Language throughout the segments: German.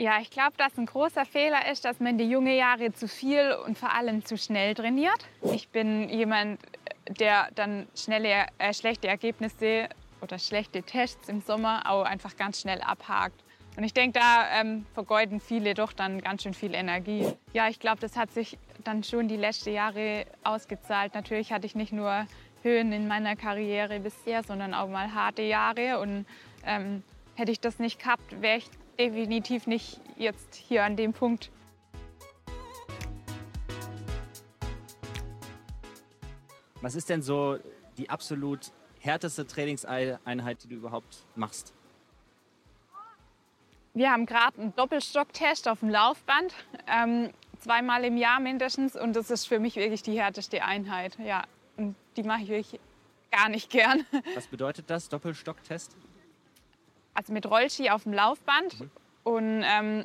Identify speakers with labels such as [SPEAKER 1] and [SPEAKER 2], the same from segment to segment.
[SPEAKER 1] Ja, ich glaube, dass ein großer Fehler ist, dass man die jungen Jahre zu viel und vor allem zu schnell trainiert. Ich bin jemand, der dann schnelle, äh, schlechte Ergebnisse oder schlechte Tests im Sommer auch einfach ganz schnell abhakt. Und ich denke, da ähm, vergeuden viele doch dann ganz schön viel Energie. Ja, ich glaube, das hat sich dann schon die letzten Jahre ausgezahlt. Natürlich hatte ich nicht nur Höhen in meiner Karriere bisher, sondern auch mal harte Jahre. Und ähm, hätte ich das nicht gehabt, wäre ich definitiv nicht jetzt hier an dem Punkt.
[SPEAKER 2] Was ist denn so die absolut härteste Trainingseinheit, die du überhaupt machst?
[SPEAKER 1] Wir haben gerade einen Doppelstocktest auf dem Laufband, ähm, zweimal im Jahr mindestens. Und das ist für mich wirklich die härteste Einheit. Ja, und die mache ich wirklich gar nicht gern.
[SPEAKER 2] Was bedeutet das, Doppelstocktest?
[SPEAKER 1] Also mit Rollski auf dem Laufband
[SPEAKER 2] Mhm.
[SPEAKER 1] und ähm,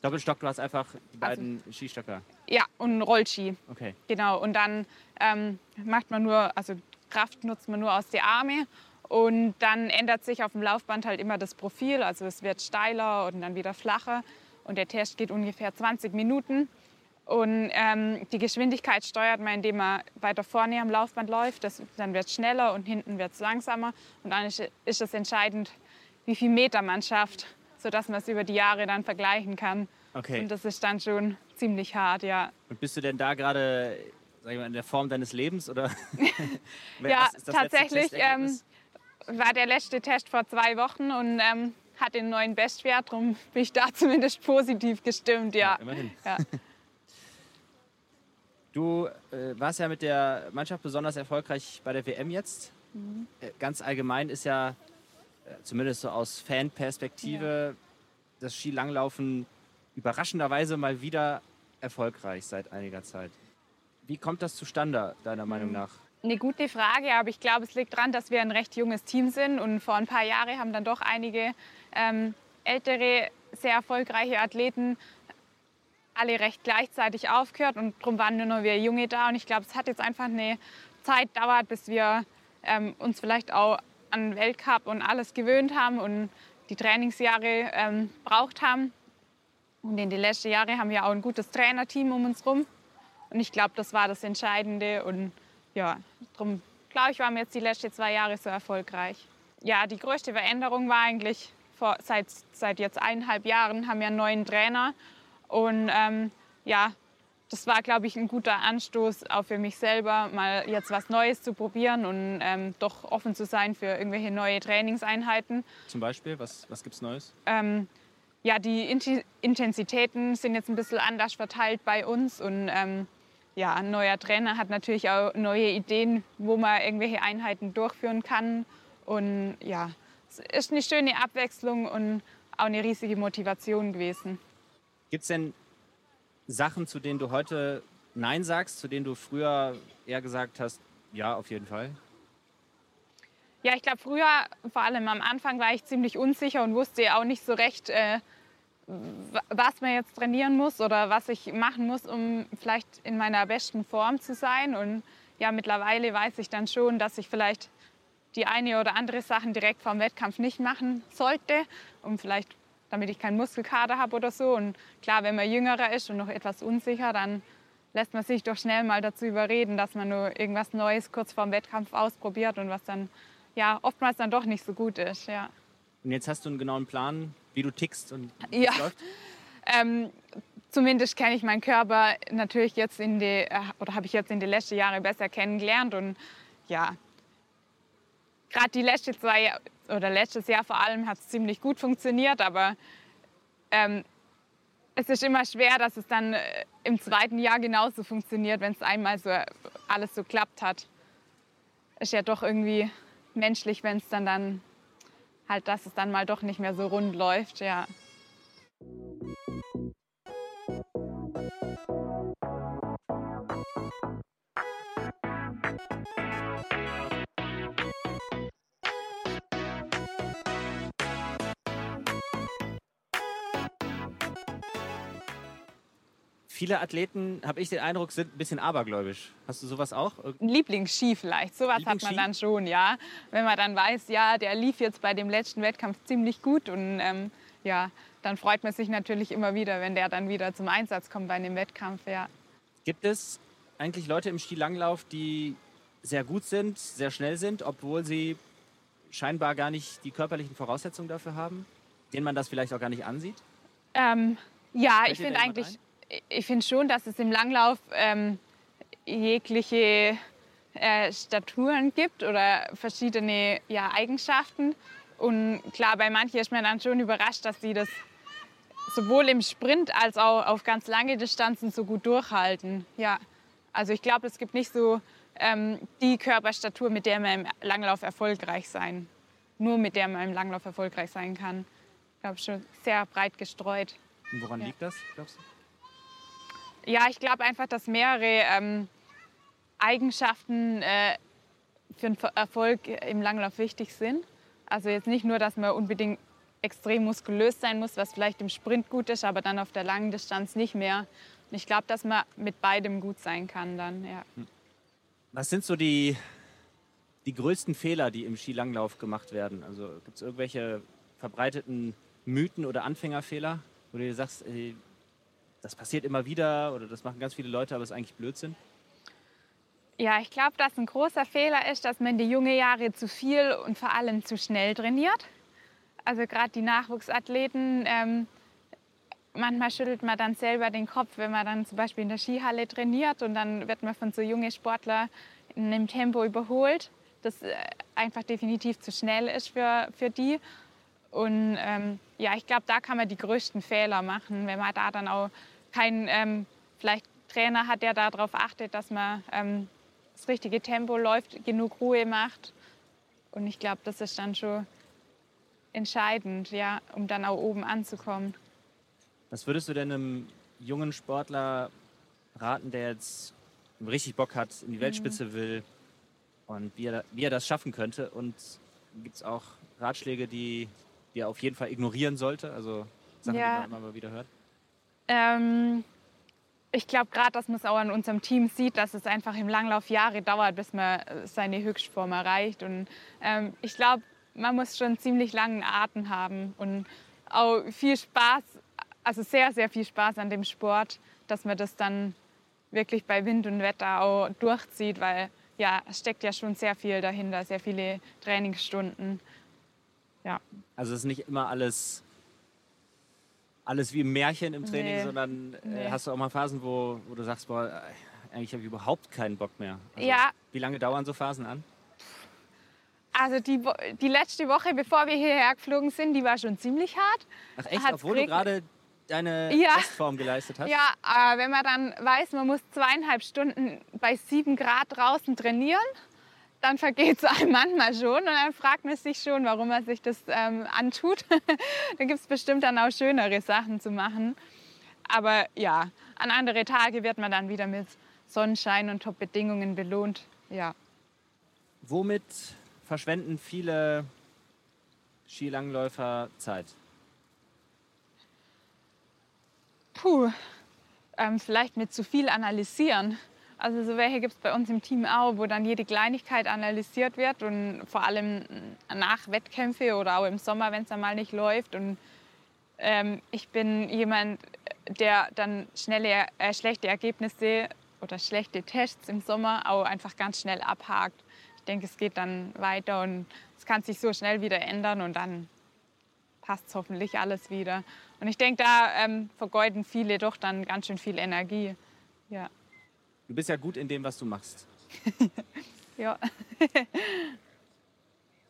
[SPEAKER 2] Doppelstock, du hast einfach die beiden Skistöcker.
[SPEAKER 1] ja und Rollski.
[SPEAKER 2] Okay.
[SPEAKER 1] Genau. Und dann ähm, macht man nur, also Kraft nutzt man nur aus den Armen. Und dann ändert sich auf dem Laufband halt immer das Profil. Also es wird steiler und dann wieder flacher. Und der Test geht ungefähr 20 Minuten. Und ähm, die Geschwindigkeit steuert man, indem man weiter vorne am Laufband läuft. Das, dann wird es schneller und hinten wird es langsamer. Und dann ist, ist es entscheidend, wie viel Meter man schafft, sodass man es über die Jahre dann vergleichen kann.
[SPEAKER 2] Okay.
[SPEAKER 1] Und das ist dann schon ziemlich hart, ja.
[SPEAKER 2] Und bist du denn da gerade, sag ich mal, in der Form deines Lebens oder?
[SPEAKER 1] Ja, tatsächlich ähm, war der letzte Test vor zwei Wochen und ähm, hatte einen neuen Bestwert. Darum bin ich da zumindest positiv gestimmt, ja.
[SPEAKER 2] immerhin.
[SPEAKER 1] ja.
[SPEAKER 2] Du äh, warst ja mit der Mannschaft besonders erfolgreich bei der WM jetzt.
[SPEAKER 1] Mhm.
[SPEAKER 2] Äh, ganz allgemein ist ja, zumindest so aus Fanperspektive, das Skilanglaufen überraschenderweise mal wieder erfolgreich seit einiger Zeit. Wie kommt das zustande, deiner Meinung
[SPEAKER 1] Mhm.
[SPEAKER 2] nach?
[SPEAKER 1] Eine gute Frage, aber ich glaube, es liegt daran, dass wir ein recht junges Team sind und vor ein paar Jahren haben dann doch einige ähm, ältere, sehr erfolgreiche Athleten alle recht gleichzeitig aufgehört und darum waren nur noch wir Junge da und ich glaube, es hat jetzt einfach eine Zeit dauert, bis wir ähm, uns vielleicht auch an Weltcup und alles gewöhnt haben und die Trainingsjahre ähm, braucht haben. Und in den letzten Jahren haben wir auch ein gutes Trainerteam um uns herum. Und ich glaube, das war das Entscheidende. Und ja, darum glaube ich, waren wir jetzt die letzten zwei Jahre so erfolgreich. Ja, die größte Veränderung war eigentlich, vor, seit, seit jetzt eineinhalb Jahren haben wir einen neuen Trainer. Und ähm, ja, das war, glaube ich, ein guter Anstoß auch für mich selber, mal jetzt was Neues zu probieren und ähm, doch offen zu sein für irgendwelche neue Trainingseinheiten.
[SPEAKER 2] Zum Beispiel, was, was gibt's Neues?
[SPEAKER 1] Ähm, ja, die Intensitäten sind jetzt ein bisschen anders verteilt bei uns und ähm, ja, ein neuer Trainer hat natürlich auch neue Ideen, wo man irgendwelche Einheiten durchführen kann und ja, es ist eine schöne Abwechslung und auch eine riesige Motivation gewesen.
[SPEAKER 2] Gibt es denn Sachen, zu denen du heute Nein sagst, zu denen du früher eher gesagt hast, ja, auf jeden Fall?
[SPEAKER 1] Ja, ich glaube, früher, vor allem am Anfang, war ich ziemlich unsicher und wusste auch nicht so recht, äh, was man jetzt trainieren muss oder was ich machen muss, um vielleicht in meiner besten Form zu sein. Und ja, mittlerweile weiß ich dann schon, dass ich vielleicht die eine oder andere Sachen direkt vor dem Wettkampf nicht machen sollte, um vielleicht, damit ich keinen Muskelkater habe oder so. Und klar, wenn man jüngerer ist und noch etwas unsicher, dann lässt man sich doch schnell mal dazu überreden, dass man nur irgendwas Neues kurz vor dem Wettkampf ausprobiert und was dann ja oftmals dann doch nicht so gut ist. Ja.
[SPEAKER 2] Und jetzt hast du einen genauen Plan, wie du tickst und wie
[SPEAKER 1] Ja.
[SPEAKER 2] läuft?
[SPEAKER 1] Ähm, zumindest kenne ich meinen Körper natürlich jetzt in die, äh, oder habe ich jetzt in den letzten Jahren besser kennengelernt und ja, gerade die letzten zwei oder letztes Jahr vor allem hat es ziemlich gut funktioniert, aber ähm, es ist immer schwer, dass es dann äh, im zweiten Jahr genauso funktioniert, wenn es einmal so alles so klappt hat. Ist ja doch irgendwie menschlich, wenn es dann dann halt, dass es dann mal doch nicht mehr so rund läuft, ja.
[SPEAKER 2] Viele Athleten, habe ich den Eindruck, sind ein bisschen abergläubisch. Hast du sowas auch?
[SPEAKER 1] ein Lieblingsski vielleicht. Sowas hat man dann schon, ja. Wenn man dann weiß, ja, der lief jetzt bei dem letzten Wettkampf ziemlich gut und ähm, ja, dann freut man sich natürlich immer wieder, wenn der dann wieder zum Einsatz kommt bei einem Wettkampf. Ja.
[SPEAKER 2] Gibt es eigentlich Leute im Skilanglauf, die sehr gut sind, sehr schnell sind, obwohl sie scheinbar gar nicht die körperlichen Voraussetzungen dafür haben, denen man das vielleicht auch gar nicht ansieht?
[SPEAKER 1] Ähm, ja, Fällt ich finde eigentlich, ich finde schon, dass es im Langlauf ähm, jegliche äh, Staturen gibt oder verschiedene ja, Eigenschaften. Und klar, bei manchen ist man dann schon überrascht, dass sie das sowohl im Sprint als auch auf ganz lange Distanzen so gut durchhalten. Ja, also ich glaube, es gibt nicht so ähm, die Körperstatur, mit der man im Langlauf erfolgreich sein, nur mit der man im Langlauf erfolgreich sein kann. Ich glaube schon sehr breit gestreut.
[SPEAKER 2] Und woran ja. liegt das, glaubst du?
[SPEAKER 1] Ja, ich glaube einfach, dass mehrere ähm, Eigenschaften äh, für den Erfolg im Langlauf wichtig sind. Also jetzt nicht nur, dass man unbedingt extrem muskulös sein muss, was vielleicht im Sprint gut ist, aber dann auf der langen Distanz nicht mehr. Und ich glaube, dass man mit beidem gut sein kann dann. Ja. Hm.
[SPEAKER 2] Was sind so die, die größten Fehler, die im Skilanglauf gemacht werden? Also gibt es irgendwelche verbreiteten Mythen oder Anfängerfehler, wo du dir sagst, das passiert immer wieder oder das machen ganz viele Leute, aber es ist eigentlich Blödsinn?
[SPEAKER 1] Ja, ich glaube, dass ein großer Fehler ist, dass man die junge Jahre zu viel und vor allem zu schnell trainiert. Also gerade die Nachwuchsathleten, ähm, manchmal schüttelt man dann selber den Kopf, wenn man dann zum Beispiel in der Skihalle trainiert und dann wird man von so jungen Sportlern in einem Tempo überholt, das äh, einfach definitiv zu schnell ist für, für die. Und ähm, ja, ich glaube, da kann man die größten Fehler machen, wenn man da dann auch keinen ähm, vielleicht Trainer hat, der darauf achtet, dass man ähm, das richtige Tempo läuft, genug Ruhe macht. Und ich glaube, das ist dann schon entscheidend, ja, um dann auch oben anzukommen.
[SPEAKER 2] Was würdest du denn einem jungen Sportler raten, der jetzt richtig Bock hat, in die Weltspitze mhm. will und wie er, wie er das schaffen könnte? Und gibt es auch Ratschläge, die, die er auf jeden Fall ignorieren sollte? Also Sachen, ja. die man immer wieder hört?
[SPEAKER 1] Ähm, ich glaube gerade, dass man es auch an unserem Team sieht, dass es einfach im Langlauf Jahre dauert, bis man äh, seine Höchstform erreicht. Und ähm, ich glaube, man muss schon ziemlich langen Atem haben und auch viel Spaß, also sehr, sehr viel Spaß an dem Sport, dass man das dann wirklich bei Wind und Wetter auch durchzieht, weil ja, es steckt ja schon sehr viel dahinter, sehr viele Trainingsstunden. Ja.
[SPEAKER 2] Also es ist nicht immer alles alles wie ein Märchen im Training, nee. sondern äh, nee. hast du auch mal Phasen, wo, wo du sagst, boah, äh, eigentlich habe ich überhaupt keinen Bock mehr. Also,
[SPEAKER 1] ja.
[SPEAKER 2] Wie lange dauern so Phasen an?
[SPEAKER 1] Also die, die letzte Woche, bevor wir hierher geflogen sind, die war schon ziemlich hart.
[SPEAKER 2] Ach echt, Hat's obwohl du gerade deine ja. Bestform geleistet hast?
[SPEAKER 1] Ja, aber wenn man dann weiß, man muss zweieinhalb Stunden bei sieben Grad draußen trainieren, dann vergeht es einem manchmal schon und dann fragt man sich schon, warum man sich das ähm, antut. dann gibt es bestimmt dann auch schönere Sachen zu machen. Aber ja, an andere Tage wird man dann wieder mit Sonnenschein und Top-Bedingungen belohnt. Ja.
[SPEAKER 2] Womit verschwenden viele Skilangläufer Zeit?
[SPEAKER 1] Puh, ähm, vielleicht mit zu viel analysieren. Also so welche gibt es bei uns im Team auch, wo dann jede Kleinigkeit analysiert wird und vor allem nach Wettkämpfe oder auch im Sommer, wenn es einmal nicht läuft. Und ähm, ich bin jemand, der dann schnelle, äh, schlechte Ergebnisse oder schlechte Tests im Sommer auch einfach ganz schnell abhakt. Ich denke, es geht dann weiter und es kann sich so schnell wieder ändern und dann passt hoffentlich alles wieder. Und ich denke, da ähm, vergeuden viele doch dann ganz schön viel Energie. Ja.
[SPEAKER 2] Du bist ja gut in dem, was du machst.
[SPEAKER 1] ja.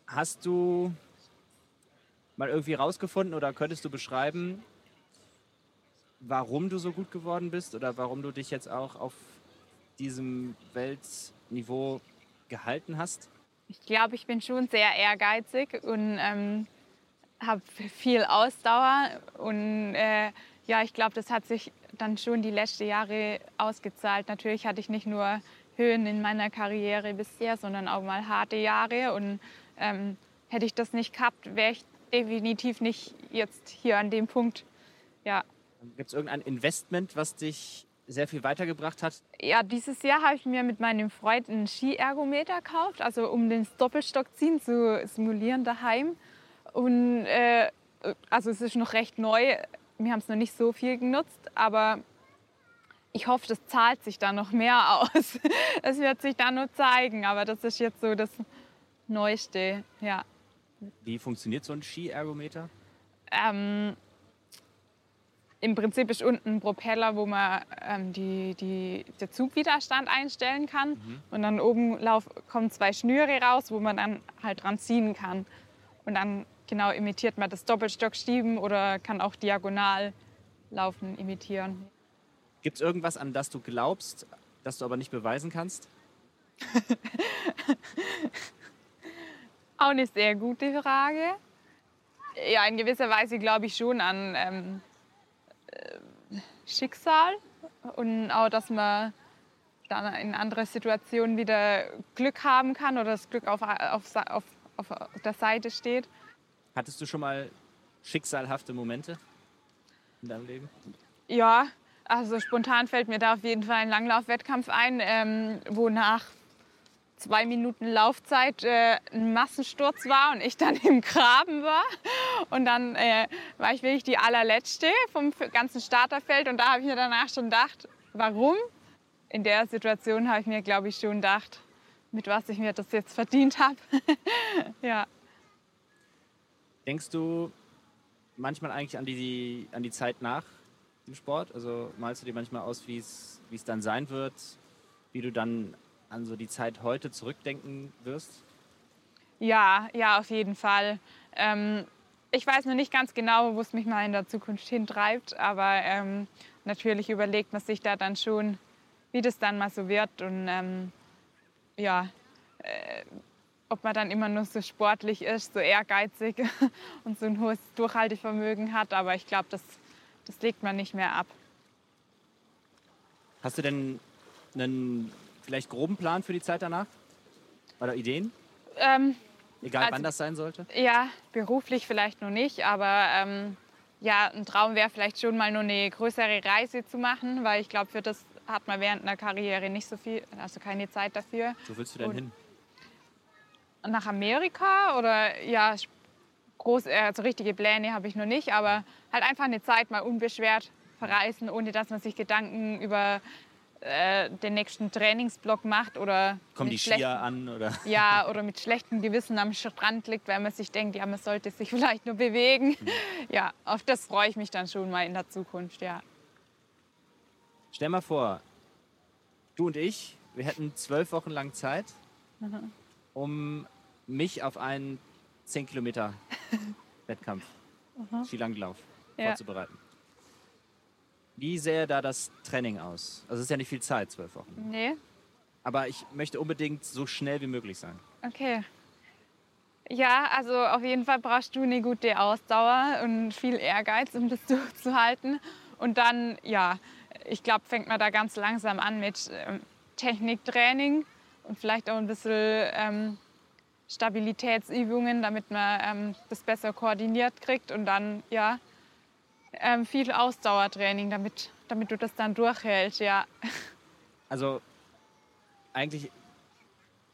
[SPEAKER 2] Hast du mal irgendwie rausgefunden oder könntest du beschreiben, warum du so gut geworden bist oder warum du dich jetzt auch auf diesem Weltniveau gehalten hast?
[SPEAKER 1] Ich glaube, ich bin schon sehr ehrgeizig und ähm, habe viel Ausdauer und äh, ja, ich glaube, das hat sich dann schon die letzten Jahre ausgezahlt. Natürlich hatte ich nicht nur Höhen in meiner Karriere bisher, sondern auch mal harte Jahre. Und ähm, hätte ich das nicht gehabt, wäre ich definitiv nicht jetzt hier an dem Punkt. Ja.
[SPEAKER 2] Gibt es irgendein Investment, was dich sehr viel weitergebracht hat?
[SPEAKER 1] Ja, dieses Jahr habe ich mir mit meinem Freund einen Skiergometer gekauft, also um den Doppelstockziehen zu simulieren daheim. Und äh, also es ist noch recht neu. Wir haben es noch nicht so viel genutzt, aber ich hoffe, das zahlt sich dann noch mehr aus. Es wird sich dann nur zeigen, aber das ist jetzt so das Neueste, ja.
[SPEAKER 2] Wie funktioniert so ein Skiergometer?
[SPEAKER 1] Ähm, Im Prinzip ist unten ein Propeller, wo man ähm, die, die, der Zugwiderstand einstellen kann.
[SPEAKER 2] Mhm.
[SPEAKER 1] Und dann oben lauf, kommen zwei Schnüre raus, wo man dann halt dran ziehen kann. Und dann genau imitiert man das Doppelstockstieben oder kann auch diagonal laufen imitieren.
[SPEAKER 2] Gibt es irgendwas, an das du glaubst, das du aber nicht beweisen kannst?
[SPEAKER 1] Auch eine sehr gute Frage. Ja, in gewisser Weise glaube ich schon an ähm, äh, Schicksal und auch, dass man dann in andere Situationen wieder Glück haben kann oder das Glück auf, auf, auf, auf der Seite steht.
[SPEAKER 2] Hattest du schon mal schicksalhafte Momente in deinem Leben?
[SPEAKER 1] Ja, also spontan fällt mir da auf jeden Fall ein Langlaufwettkampf ein, ähm, wo nach zwei Minuten Laufzeit äh, ein Massensturz war und ich dann im Graben war. Und dann äh, war ich wirklich die allerletzte vom ganzen Starterfeld und da habe ich mir danach schon gedacht, warum? In der Situation habe ich mir, glaube ich, schon gedacht, mit was ich mir das jetzt verdient habe. ja.
[SPEAKER 2] Denkst du manchmal eigentlich an die, an die Zeit nach dem Sport? Also malst du dir manchmal aus, wie es dann sein wird, wie du dann an so die Zeit heute zurückdenken wirst?
[SPEAKER 1] Ja, ja, auf jeden Fall. Ähm, ich weiß noch nicht ganz genau, wo es mich mal in der Zukunft hintreibt, aber ähm, natürlich überlegt man sich da dann schon, wie das dann mal so wird und ähm, ja, äh, ob man dann immer nur so sportlich ist, so ehrgeizig und so ein hohes Durchhaltevermögen hat. Aber ich glaube, das, das legt man nicht mehr ab.
[SPEAKER 2] Hast du denn einen vielleicht groben Plan für die Zeit danach? Oder Ideen?
[SPEAKER 1] Ähm,
[SPEAKER 2] Egal
[SPEAKER 1] Also-
[SPEAKER 2] wann das sein sollte?
[SPEAKER 1] Ja, beruflich vielleicht noch nicht, aber ähm, ja, ein Traum wäre vielleicht schon mal nur eine größere Reise zu machen, weil ich glaube, für das hat man während einer Karriere nicht so viel, also keine Zeit dafür.
[SPEAKER 2] Wo willst du denn
[SPEAKER 1] Und-
[SPEAKER 2] hin?
[SPEAKER 1] Nach Amerika oder ja, groß, also richtige Pläne habe ich noch nicht, aber halt einfach eine Zeit mal unbeschwert verreisen, ohne dass man sich Gedanken über äh, den nächsten Trainingsblock macht oder
[SPEAKER 2] Kommen die
[SPEAKER 1] mit
[SPEAKER 2] Skier an oder?
[SPEAKER 1] ja, oder mit schlechtem Gewissen am Strand liegt, weil man sich denkt, ja, man sollte sich vielleicht nur bewegen. Ja, auf das freue ich mich dann schon mal in der Zukunft, ja.
[SPEAKER 2] Stell mal vor, du und ich, wir hätten zwölf Wochen lang Zeit, um mich auf einen 10 Kilometer Wettkampf, Skilanglauf
[SPEAKER 1] Ja.
[SPEAKER 2] vorzubereiten. Wie sähe da das Training aus? Also es ist ja nicht viel Zeit, zwölf Wochen.
[SPEAKER 1] Nee?
[SPEAKER 2] Aber ich möchte unbedingt so schnell wie möglich sein.
[SPEAKER 1] Okay. Ja, also auf jeden Fall brauchst du eine gute Ausdauer und viel Ehrgeiz, um das durchzuhalten. Und dann, ja, ich glaube, fängt man da ganz langsam an mit ähm, Techniktraining und vielleicht auch ein bisschen ähm, Stabilitätsübungen, damit man ähm, das besser koordiniert kriegt. Und dann, ja, ähm, viel Ausdauertraining, damit, damit du das dann durchhältst, ja.
[SPEAKER 2] Also eigentlich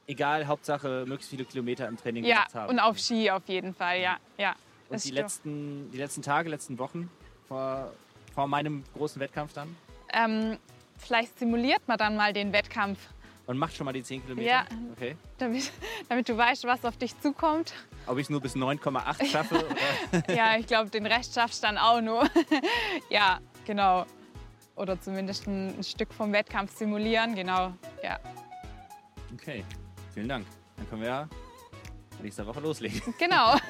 [SPEAKER 2] egal, Hauptsache möglichst viele Kilometer im Training
[SPEAKER 1] Ja,
[SPEAKER 2] gemacht haben.
[SPEAKER 1] und auf Ski auf jeden Fall, ja. ja
[SPEAKER 2] Und die letzten, die letzten Tage, letzten Wochen vor, vor meinem großen Wettkampf dann?
[SPEAKER 1] Ähm, vielleicht simuliert man dann mal den Wettkampf,
[SPEAKER 2] Und macht schon mal die 10 Kilometer?
[SPEAKER 1] Ja.
[SPEAKER 2] Okay.
[SPEAKER 1] damit, damit du weißt, was auf dich zukommt.
[SPEAKER 2] Ob ich es nur bis 9,8 schaffe?
[SPEAKER 1] Ja, ich glaube, den Rest schaffst du dann auch nur. ja, genau. Oder zumindest ein, ein Stück vom Wettkampf simulieren, genau. Ja,
[SPEAKER 2] Okay, vielen Dank. Dann können wir ja nächste Woche loslegen.
[SPEAKER 1] genau.